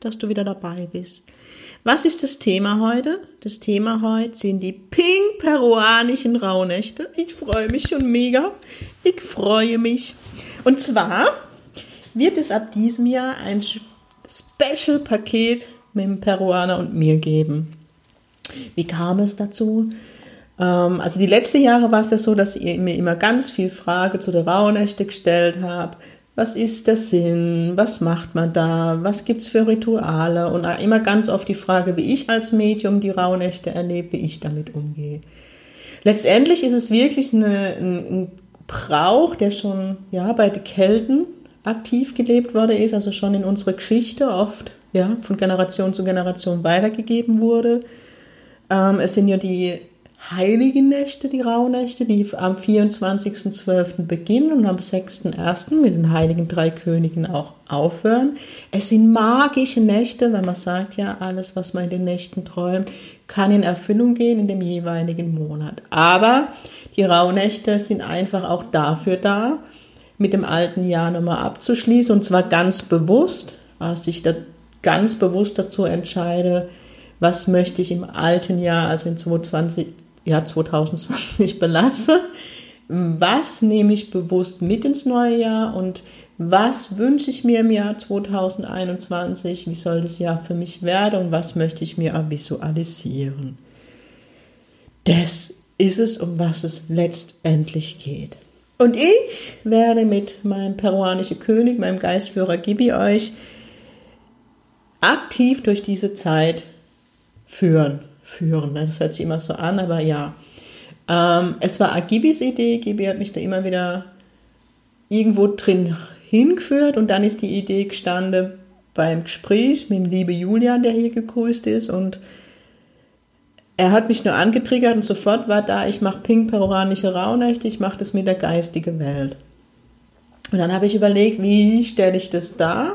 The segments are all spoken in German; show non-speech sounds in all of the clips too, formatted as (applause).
dass du wieder dabei bist. Was ist das Thema heute? Das Thema heute sind die pink-peruanischen Rauhnächte. Ich freue mich schon mega. Ich freue mich. Und zwar wird es ab diesem Jahr ein Special-Paket mit dem Peruaner und mir geben. Wie kam es dazu? Ähm, also die letzten Jahre war es ja so, dass ihr mir immer ganz viel Frage zu der Rauhnächte gestellt habt was ist der Sinn, was macht man da, was gibt es für Rituale und immer ganz oft die Frage, wie ich als Medium die Rauhnächte erlebe, wie ich damit umgehe. Letztendlich ist es wirklich eine, ein, ein Brauch, der schon ja, bei den Kelten aktiv gelebt worden ist, also schon in unserer Geschichte oft ja, von Generation zu Generation weitergegeben wurde. Ähm, es sind ja die heiligen Nächte, die Rauhnächte, die am 24.12. beginnen und am 6.1. mit den heiligen drei Königen auch aufhören. Es sind magische Nächte, wenn man sagt, ja, alles, was man in den Nächten träumt, kann in Erfüllung gehen in dem jeweiligen Monat. Aber die Rauhnächte sind einfach auch dafür da, mit dem alten Jahr nochmal abzuschließen und zwar ganz bewusst, was ich da ganz bewusst dazu entscheide, was möchte ich im alten Jahr, also in 2020, Jahr 2020 belasse. Was nehme ich bewusst mit ins neue Jahr und was wünsche ich mir im Jahr 2021? Wie soll das Jahr für mich werden und was möchte ich mir visualisieren? Das ist es, um was es letztendlich geht. Und ich werde mit meinem peruanischen König, meinem Geistführer Gibi euch aktiv durch diese Zeit führen führen. Ne? Das hört sich immer so an, aber ja. Ähm, es war Agibis Idee. Gibi hat mich da immer wieder irgendwo drin hingeführt und dann ist die Idee gestanden beim Gespräch mit dem liebe Julian, der hier gegrüßt ist und er hat mich nur angetriggert und sofort war da, ich mache pink-peruanische Rauhnächte, ich mache das mit der geistigen Welt. Und dann habe ich überlegt, wie stelle ich das dar?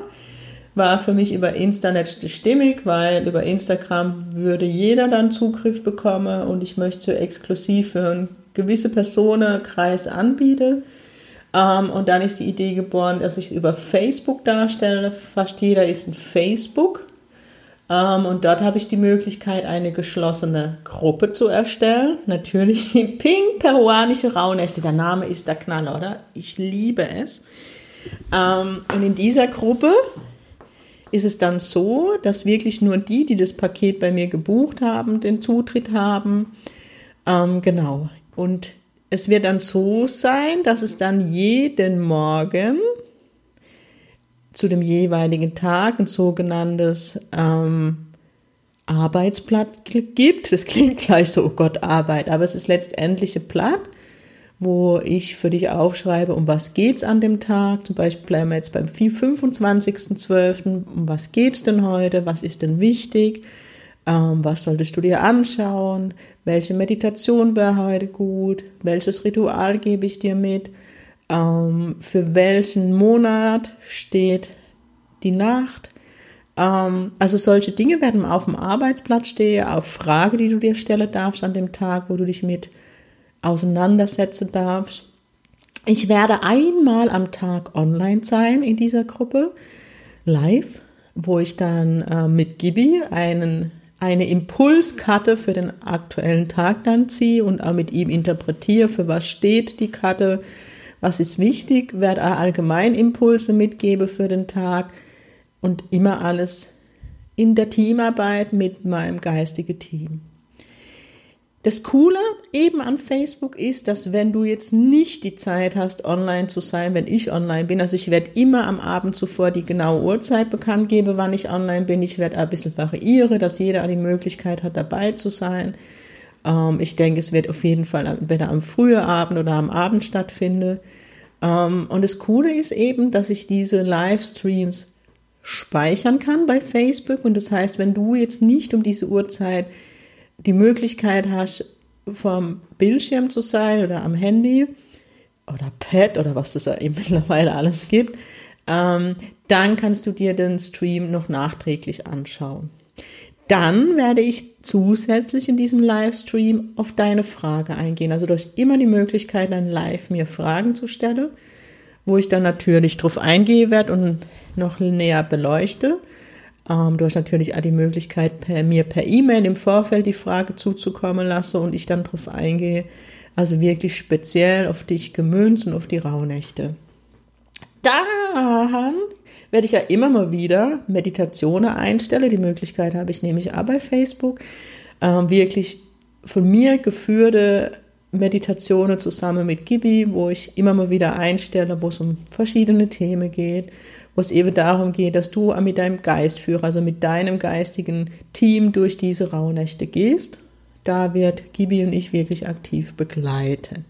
War für mich über Instanet stimmig, weil über Instagram würde jeder dann Zugriff bekommen und ich möchte exklusiv für einen gewisse Personenkreis anbieten. Ähm, und dann ist die Idee geboren, dass ich es über Facebook darstelle. Fast jeder ist in Facebook. Ähm, und dort habe ich die Möglichkeit, eine geschlossene Gruppe zu erstellen. Natürlich die Pink Peruanische Rauhnächte. Der Name ist der Knaller, oder? Ich liebe es. Ähm, und in dieser Gruppe ist es dann so, dass wirklich nur die, die das Paket bei mir gebucht haben, den Zutritt haben. Ähm, genau. Und es wird dann so sein, dass es dann jeden Morgen zu dem jeweiligen Tag ein sogenanntes ähm, Arbeitsblatt gibt. Das klingt gleich so, oh Gott, Arbeit, aber es ist letztendlich ein Blatt, wo ich für dich aufschreibe, um was geht's an dem Tag. Zum Beispiel bleiben wir jetzt beim 25.12. Um was geht's denn heute? Was ist denn wichtig? Ähm, was solltest du dir anschauen? Welche Meditation wäre heute gut? Welches Ritual gebe ich dir mit? Ähm, für welchen Monat steht die Nacht? Ähm, also solche Dinge werden auf dem Arbeitsblatt stehen, auf Frage, die du dir stellen darfst an dem Tag, wo du dich mit auseinandersetzen darfst. Ich werde einmal am Tag online sein in dieser Gruppe, live, wo ich dann äh, mit Gibi einen, eine Impulskarte für den aktuellen Tag dann ziehe und auch mit ihm interpretiere, für was steht die Karte, was ist wichtig, werde auch allgemein Impulse mitgebe für den Tag und immer alles in der Teamarbeit mit meinem geistigen Team. Das Coole eben an Facebook ist, dass wenn du jetzt nicht die Zeit hast, online zu sein, wenn ich online bin, also ich werde immer am Abend zuvor die genaue Uhrzeit bekannt geben, wann ich online bin. Ich werde ein bisschen variieren, dass jeder die Möglichkeit hat, dabei zu sein. Ähm, ich denke, es wird auf jeden Fall entweder am frühen Abend oder am Abend stattfinden. Ähm, und das Coole ist eben, dass ich diese Livestreams speichern kann bei Facebook. Und das heißt, wenn du jetzt nicht um diese Uhrzeit die Möglichkeit hast, vom Bildschirm zu sein oder am Handy oder Pad oder was es ja eben (laughs) mittlerweile alles gibt, ähm, dann kannst du dir den Stream noch nachträglich anschauen. Dann werde ich zusätzlich in diesem Livestream auf deine Frage eingehen. Also du hast immer die Möglichkeit, dann live mir Fragen zu stellen, wo ich dann natürlich drauf eingehe werde und noch näher beleuchte. Ähm, du hast natürlich auch die Möglichkeit, per, mir per E-Mail im Vorfeld die Frage zuzukommen lassen und ich dann drauf eingehe. Also wirklich speziell auf dich gemünzt und auf die Rauhnächte. Dann werde ich ja immer mal wieder Meditationen einstellen. Die Möglichkeit habe ich nämlich auch bei Facebook. Ähm, wirklich von mir geführte Meditationen zusammen mit Gibi, wo ich immer mal wieder einstelle, wo es um verschiedene Themen geht, wo es eben darum geht, dass du mit deinem Geistführer, also mit deinem geistigen Team durch diese Rauhnächte gehst. Da wird Gibi und ich wirklich aktiv begleiten.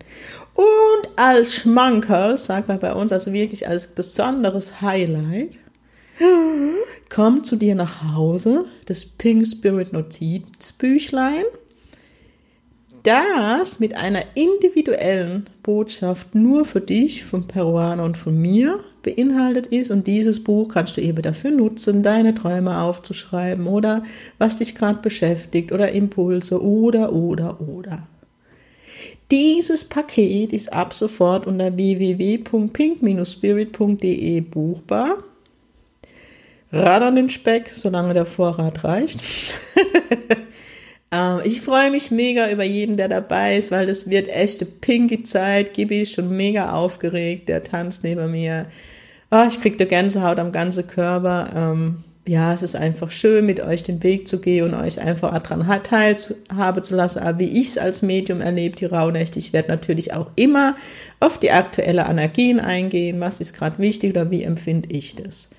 Und als Schmankerl, sagt man bei uns, also wirklich als besonderes Highlight, kommt zu dir nach Hause das Pink Spirit Notizbüchlein das mit einer individuellen Botschaft nur für dich, vom Peruaner und von mir beinhaltet ist. Und dieses Buch kannst du eben dafür nutzen, deine Träume aufzuschreiben oder was dich gerade beschäftigt oder Impulse oder, oder, oder. Dieses Paket ist ab sofort unter www.pink-spirit.de buchbar. Ran an den Speck, solange der Vorrat reicht. (laughs) Ähm, ich freue mich mega über jeden, der dabei ist, weil das wird echte pinky Zeit. Gibi ist schon mega aufgeregt, der tanzt neben mir. Oh, ich kriege da Gänsehaut am ganzen Körper. Ähm, ja, es ist einfach schön, mit euch den Weg zu gehen und euch einfach daran teilhaben zu lassen, aber wie ich es als Medium erlebt, die Rauhnächte. Ich werde natürlich auch immer auf die aktuelle Energien eingehen. Was ist gerade wichtig oder wie empfinde ich das?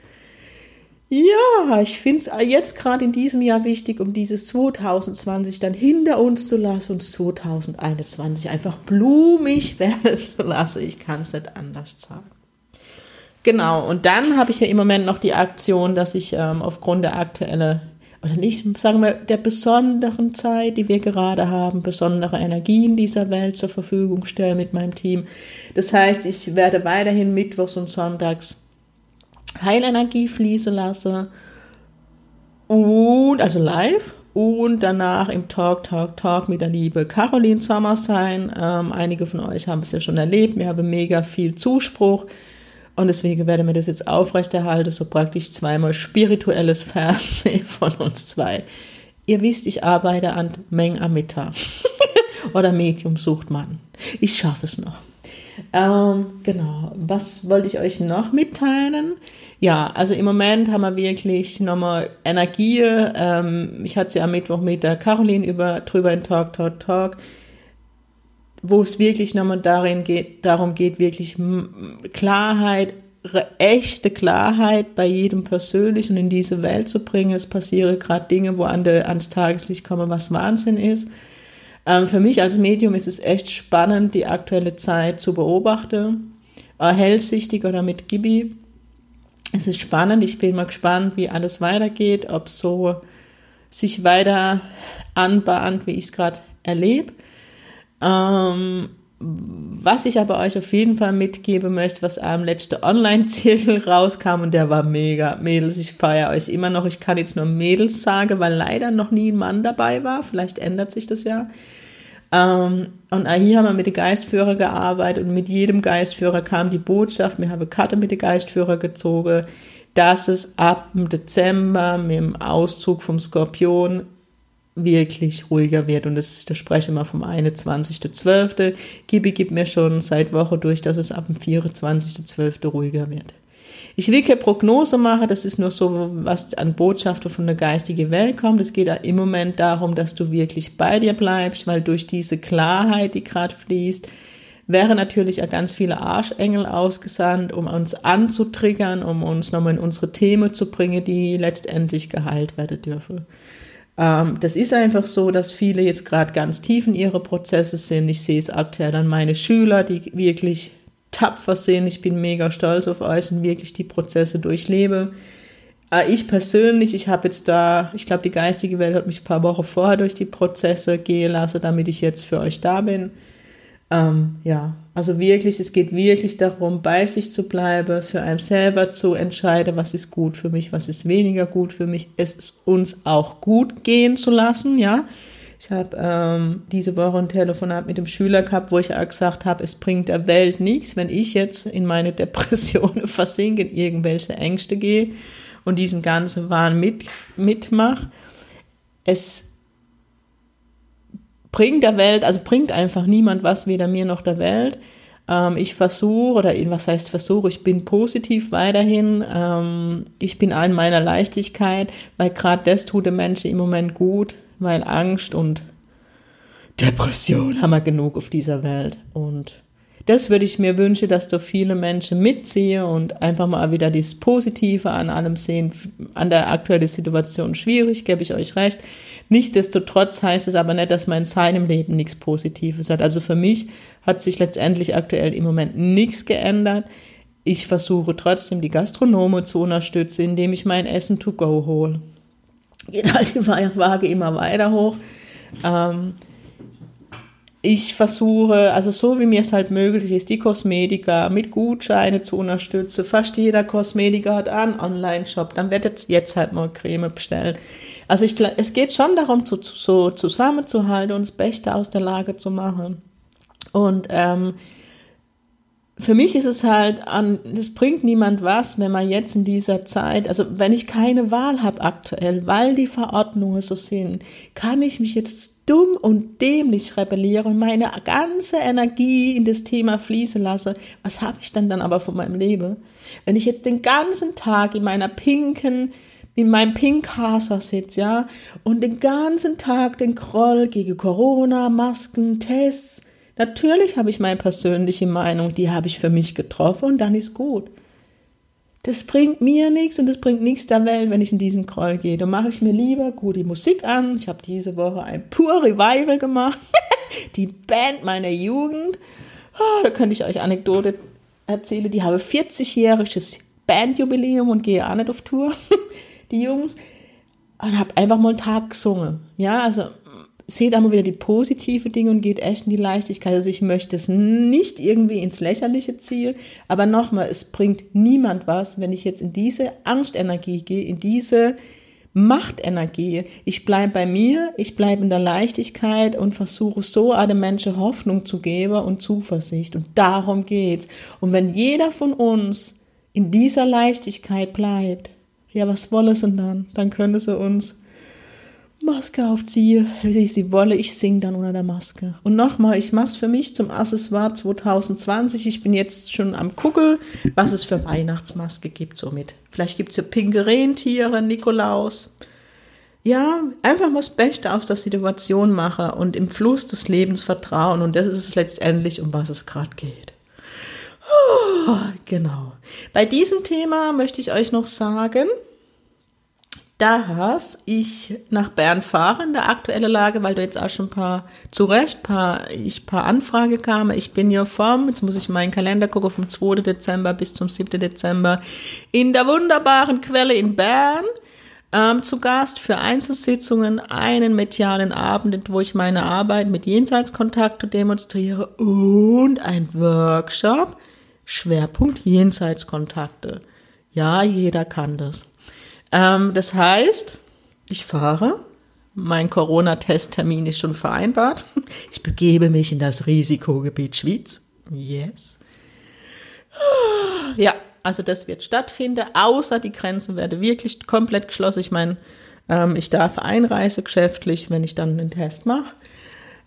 Ja, ich finde es jetzt gerade in diesem Jahr wichtig, um dieses 2020 dann hinter uns zu lassen und 2021 einfach blumig (laughs) werden zu lassen. Ich kann es nicht anders sagen. Genau, und dann habe ich ja im Moment noch die Aktion, dass ich ähm, aufgrund der aktuellen, oder nicht, sagen wir, der besonderen Zeit, die wir gerade haben, besondere Energien dieser Welt zur Verfügung stelle mit meinem Team. Das heißt, ich werde weiterhin mittwochs und sonntags Heilenergie fließen lasse und also live und danach im Talk, Talk, Talk mit der liebe Caroline Sommersein. Ähm, einige von euch haben es ja schon erlebt. Wir haben mega viel Zuspruch und deswegen werden wir das jetzt aufrechterhalten, so praktisch zweimal spirituelles Fernsehen (laughs) von uns zwei. Ihr wisst, ich arbeite an Meng am Mittag (laughs) oder Medium sucht man. Ich schaffe es noch. Ähm, genau. Was wollte ich euch noch mitteilen? Ja, also im Moment haben wir wirklich nochmal Energie. Ähm, ich hatte sie am Mittwoch mit der Caroline über, drüber in Talk, Talk, Talk, wo es wirklich nochmal darin geht, darum geht, wirklich Klarheit, echte Klarheit bei jedem persönlich und in diese Welt zu bringen. Es passieren gerade Dinge, wo an der, ans Tageslicht kommen, was Wahnsinn ist. Ähm, für mich als Medium ist es echt spannend, die aktuelle Zeit zu beobachten. Äh, hellsichtig oder mit Gibi. Es ist spannend. Ich bin mal gespannt, wie alles weitergeht, ob so sich weiter anbahnt, wie ich es gerade erlebe. Ähm, was ich aber euch auf jeden Fall mitgeben möchte, was am letzten Online-Zirkel rauskam und der war mega. Mädels, ich feiere euch immer noch. Ich kann jetzt nur Mädels sagen, weil leider noch nie ein Mann dabei war. Vielleicht ändert sich das ja. Ähm, und hier haben wir mit den Geistführer gearbeitet und mit jedem Geistführer kam die Botschaft, wir haben Karte mit den Geistführer gezogen, dass es ab Dezember mit dem Auszug vom Skorpion wirklich ruhiger wird. Und das, das spreche ich mal vom 21.12. Gibi gibt mir schon seit Woche durch, dass es ab dem 24.12. ruhiger wird. Ich will keine Prognose machen, das ist nur so, was an Botschaften von der geistigen Welt kommt. Es geht im Moment darum, dass du wirklich bei dir bleibst, weil durch diese Klarheit, die gerade fließt, wären natürlich auch ganz viele Arschengel ausgesandt, um uns anzutriggern, um uns nochmal in unsere Themen zu bringen, die letztendlich geheilt werden dürfen. Ähm, das ist einfach so, dass viele jetzt gerade ganz tief in ihre Prozesse sind. Ich sehe es aktuell an meine Schüler, die wirklich tapfer sind. Ich bin mega stolz auf euch und wirklich die Prozesse durchlebe. äh, ich persönlich, ich habe jetzt da, ich glaube, die geistige Welt hat mich ein paar Wochen vorher durch die Prozesse gehen lassen, damit ich jetzt für euch da bin. Ähm, ja, also wirklich, es geht wirklich darum, bei sich zu bleiben, für einen selber zu entscheiden, was ist gut für mich, was ist weniger gut für mich, es uns auch gut gehen zu lassen, ja. Ich habe ähm, diese Woche ein Telefonat mit dem Schüler gehabt, wo ich auch gesagt habe, es bringt der Welt nichts, wenn ich jetzt in meine (laughs) Depressionen (laughs) versinke, in irgendwelche Ängste gehe und diesen ganzen Wahn mit, mitmache. Es bringt der Welt, also bringt einfach niemand was, weder mir noch der Welt. Ähm, ich versuche, oder was heißt versuche, ich bin positiv weiterhin. Ähm, ich bin an meiner Leichtigkeit, weil gerade das tut den Menschen im Moment gut, weil Angst und Depression haben wir genug auf dieser Welt. Und das würde ich mir wünschen, dass da viele Menschen mitziehen und einfach mal wieder das Positive an allem sehen. An der aktuellen Situation schwierig, gebe ich euch recht. Nichtsdestotrotz heißt es aber nicht, dass man in seinem Leben nichts Positives hat. Also für mich hat sich letztendlich aktuell im Moment nichts geändert. Ich versuche trotzdem die Gastronome zu unterstützen, indem ich mein Essen to go hole. Geht halt die Waage immer weiter hoch. Ähm, ich versuche, also so wie mir es halt möglich ist, die Kosmetika mit Gutscheine zu unterstützen. Fast jeder Kosmetiker hat einen Online-Shop. Dann wird jetzt, jetzt halt mal Creme bestellen. Also ich, es geht schon darum, zu, so zusammenzuhalten und das Beste aus der Lage zu machen. Und ähm, für mich ist es halt das bringt niemand was, wenn man jetzt in dieser Zeit, also wenn ich keine Wahl habe aktuell, weil die Verordnungen so sind, kann ich mich jetzt dumm und dämlich rebellieren und meine ganze Energie in das Thema fließen lasse. Was habe ich denn dann aber von meinem Leben? Wenn ich jetzt den ganzen Tag in meiner pinken, in meinem Pinkhaser sitze, ja, und den ganzen Tag den Kroll gegen Corona, Masken, Tests, Natürlich habe ich meine persönliche Meinung, die habe ich für mich getroffen und dann ist gut. Das bringt mir nichts und das bringt nichts der Welt, wenn ich in diesen Kroll gehe. Da mache ich mir lieber gute Musik an. Ich habe diese Woche ein pur Revival gemacht. (laughs) die Band meiner Jugend. Oh, da könnte ich euch Anekdote erzählen. Die habe 40-jähriges Bandjubiläum und gehe auch nicht auf Tour. (laughs) die Jungs. Und habe einfach mal einen Tag gesungen. Ja, also seht einmal wieder die positive Dinge und geht echt in die Leichtigkeit. Also ich möchte es nicht irgendwie ins Lächerliche ziehen, aber nochmal, es bringt niemand was, wenn ich jetzt in diese Angstenergie gehe, in diese Machtenergie. Ich bleibe bei mir, ich bleibe in der Leichtigkeit und versuche so alle Menschen Hoffnung zu geben und Zuversicht. Und darum geht's. Und wenn jeder von uns in dieser Leichtigkeit bleibt, ja, was wolle sie dann? Dann könnte sie uns Maske aufziehe, wie ich sie wolle, ich singe dann unter der Maske. Und nochmal, ich mache es für mich zum Accessoire 2020. Ich bin jetzt schon am gucken, was es für Weihnachtsmaske gibt somit. Vielleicht gibt es ja pinke Rentiere, Nikolaus. Ja, einfach mal das Beste aus der Situation machen und im Fluss des Lebens vertrauen. Und das ist es letztendlich, um was es gerade geht. Oh, genau. Bei diesem Thema möchte ich euch noch sagen, dass ich nach Bern fahre in der aktuellen Lage, weil du jetzt auch schon ein paar, zu Recht, paar, ich paar Anfrage kam. Ich bin ja vom, jetzt muss ich meinen Kalender gucken, vom 2. Dezember bis zum 7. Dezember in der wunderbaren Quelle in Bern ähm, zu Gast für Einzelsitzungen, einen medialen Abend, wo ich meine Arbeit mit Jenseitskontakte demonstriere und ein Workshop, Schwerpunkt Jenseitskontakte. Ja, jeder kann das. Ähm, das heißt, ich fahre. Mein Corona-Testtermin ist schon vereinbart. (laughs) Ich begebe mich in das Risikogebiet Schweiz. Yes. Ja, also das wird stattfinden, außer die Grenzen werden wirklich komplett geschlossen. Ich meine, ähm, ich darf einreisen geschäftlich, wenn ich dann den Test mache.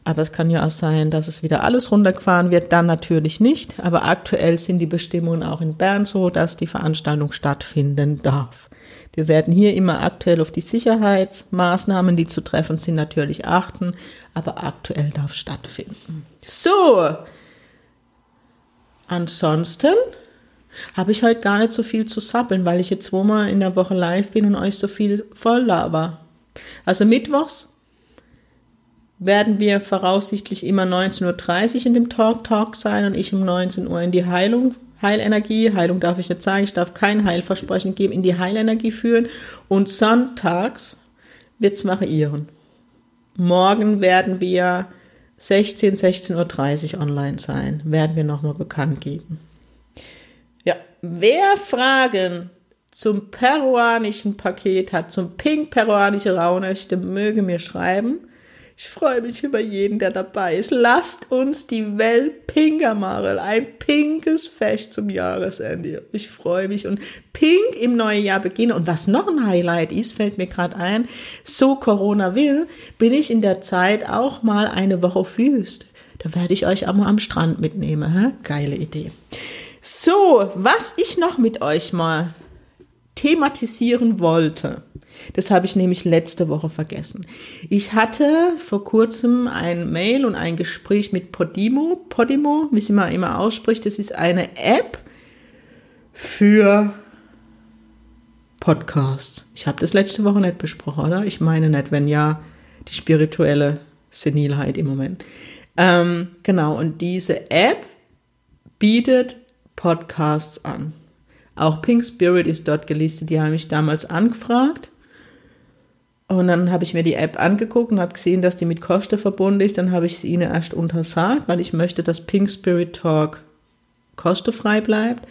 Aber es kann ja auch sein, dass es wieder alles runtergefahren wird, dann natürlich nicht. Aber aktuell sind die Bestimmungen auch in Bern so, dass die Veranstaltung stattfinden darf. Wir werden hier immer aktuell auf die Sicherheitsmaßnahmen, die zu treffen sind, natürlich achten, aber aktuell darf stattfinden. So, ansonsten habe ich heute gar nicht so viel zu sappeln, weil ich jetzt zweimal in der Woche live bin und euch so viel voll laber. Also mittwochs werden wir voraussichtlich immer 19.30 Uhr in dem Talk Talk sein und ich um 19 Uhr in die Heilung Heilenergie, Heilung darf ich nicht sagen, ich darf kein Heilversprechen geben, in die Heilenergie führen und sonntags wird's variieren. Morgen werden wir 16, 16.30 Uhr online sein, werden wir nochmal bekannt geben. Ja, wer Fragen zum peruanischen Paket hat, zum pink peruanische Raunächte, möge mir schreiben. Ich freue mich über jeden, der dabei ist. Lasst uns die Welt pinker machen. Ein pinkes Fest zum Jahresende. Ich freue mich und pink im neuen Jahr beginnen. Und was noch ein Highlight ist, fällt mir gerade ein, so Corona will, bin ich in der Zeit auch mal eine Woche Wüst. Da werde ich euch auch mal am Strand mitnehmen. Hä? Geile Idee. So, was ich noch mit euch mal thematisieren wollte. Das habe ich nämlich letzte Woche vergessen. Ich hatte vor kurzem ein Mail und ein Gespräch mit Podimo. Podimo, wie sie mal immer ausspricht, das ist eine App für Podcasts. Ich habe das letzte Woche nicht besprochen, oder? Ich meine nicht, wenn ja, die spirituelle Senilheit im Moment. Ähm, genau, und diese App bietet Podcasts an. Auch Pink Spirit ist dort gelistet. Die haben mich damals angefragt. Und dann habe ich mir die App angeguckt und habe gesehen, dass die mit Kosten verbunden ist. Dann habe ich es ihnen erst untersagt, weil ich möchte, dass Pink Spirit Talk kostenfrei bleibt.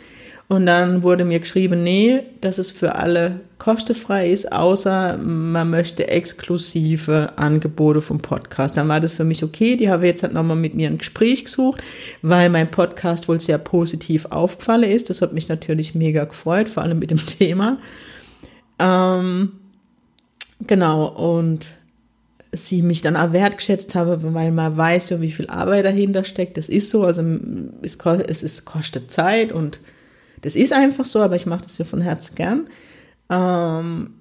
Und dann wurde mir geschrieben, nee, dass es für alle kostenfrei ist, außer man möchte exklusive Angebote vom Podcast. Dann war das für mich okay. Die habe jetzt halt nochmal mit mir ein Gespräch gesucht, weil mein Podcast wohl sehr positiv aufgefallen ist. Das hat mich natürlich mega gefreut, vor allem mit dem (laughs) Thema. Ähm, genau, und sie mich dann auch wertgeschätzt habe, weil man weiß ja, wie viel Arbeit dahinter steckt. Das ist so, also es, es, es kostet Zeit und das ist einfach so, aber ich mache das ja von Herzen gern. Ähm,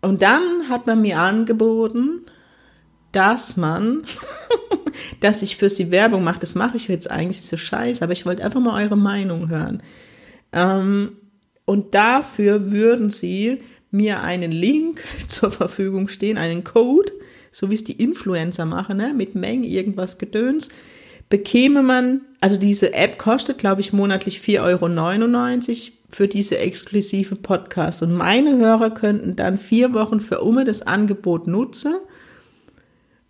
und dann hat man mir angeboten, dass man, (laughs) dass ich für sie Werbung mache. Das mache ich jetzt eigentlich so scheiße, aber ich wollte einfach mal eure Meinung hören. Ähm, und dafür würden sie mir einen Link (laughs) zur Verfügung stehen, einen Code, so wie es die Influencer machen, ne? mit Mengen irgendwas Gedöns bekäme man, also diese App kostet, glaube ich, monatlich 4,99 Euro für diese exklusive Podcast. Und meine Hörer könnten dann vier Wochen für Umme das Angebot nutzen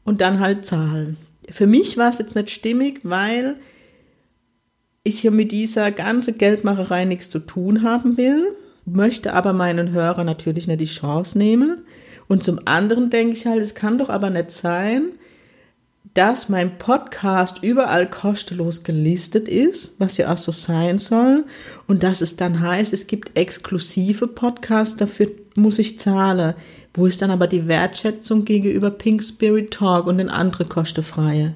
und dann halt zahlen. Für mich war es jetzt nicht stimmig, weil ich hier mit dieser ganzen Geldmacherei nichts zu tun haben will, möchte aber meinen Hörer natürlich nicht die Chance nehmen. Und zum anderen denke ich halt, es kann doch aber nicht sein, dass mein Podcast überall kostenlos gelistet ist, was ja auch so sein soll, und dass es dann heißt, es gibt exklusive Podcasts, dafür muss ich zahlen. Wo ist dann aber die Wertschätzung gegenüber Pink Spirit Talk und den anderen kostenfreie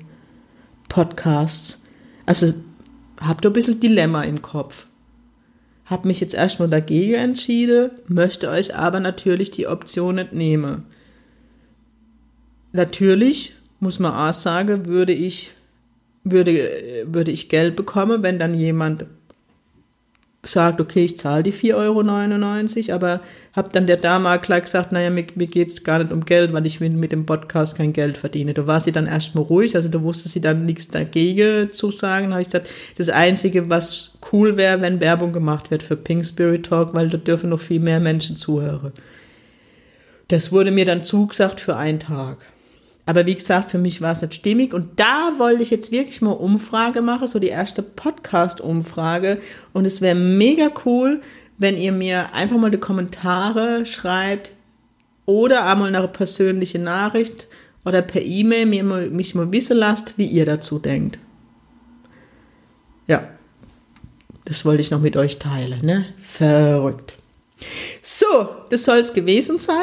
Podcasts? Also habt ihr ein bisschen Dilemma im Kopf. Hab mich jetzt erstmal dagegen entschieden, möchte euch aber natürlich die Option nicht nehmen. Natürlich muss man auch sagen, würde ich, würde, würde ich Geld bekommen, wenn dann jemand sagt, okay, ich zahle die 4,99 Euro, aber habe dann der Dame gleich gesagt, naja, mir, mir geht es gar nicht um Geld, weil ich mit dem Podcast kein Geld verdiene. Da war sie dann erstmal ruhig, also da wusste sie dann nichts dagegen zu sagen. Da habe ich gesagt, das Einzige, was cool wäre, wenn Werbung gemacht wird für Pink Spirit Talk, weil da dürfen noch viel mehr Menschen zuhören. Das wurde mir dann zugesagt für einen Tag. Aber wie gesagt, für mich war es nicht stimmig. Und da wollte ich jetzt wirklich mal Umfrage machen, so die erste Podcast-Umfrage. Und es wäre mega cool, wenn ihr mir einfach mal die Kommentare schreibt oder einmal eine persönliche Nachricht oder per E-Mail mir mal, mich mal wissen lasst, wie ihr dazu denkt. Ja, das wollte ich noch mit euch teilen, ne? Verrückt. So, das soll es gewesen sein.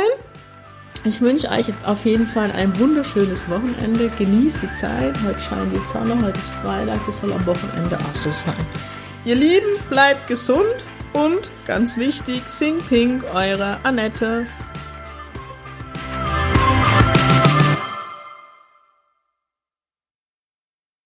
Ich wünsche euch jetzt auf jeden Fall ein wunderschönes Wochenende. Genießt die Zeit. Heute scheint die Sonne, heute ist Freitag. Das soll am Wochenende auch so sein. Ihr Lieben, bleibt gesund und ganz wichtig, sing pink, eure Annette.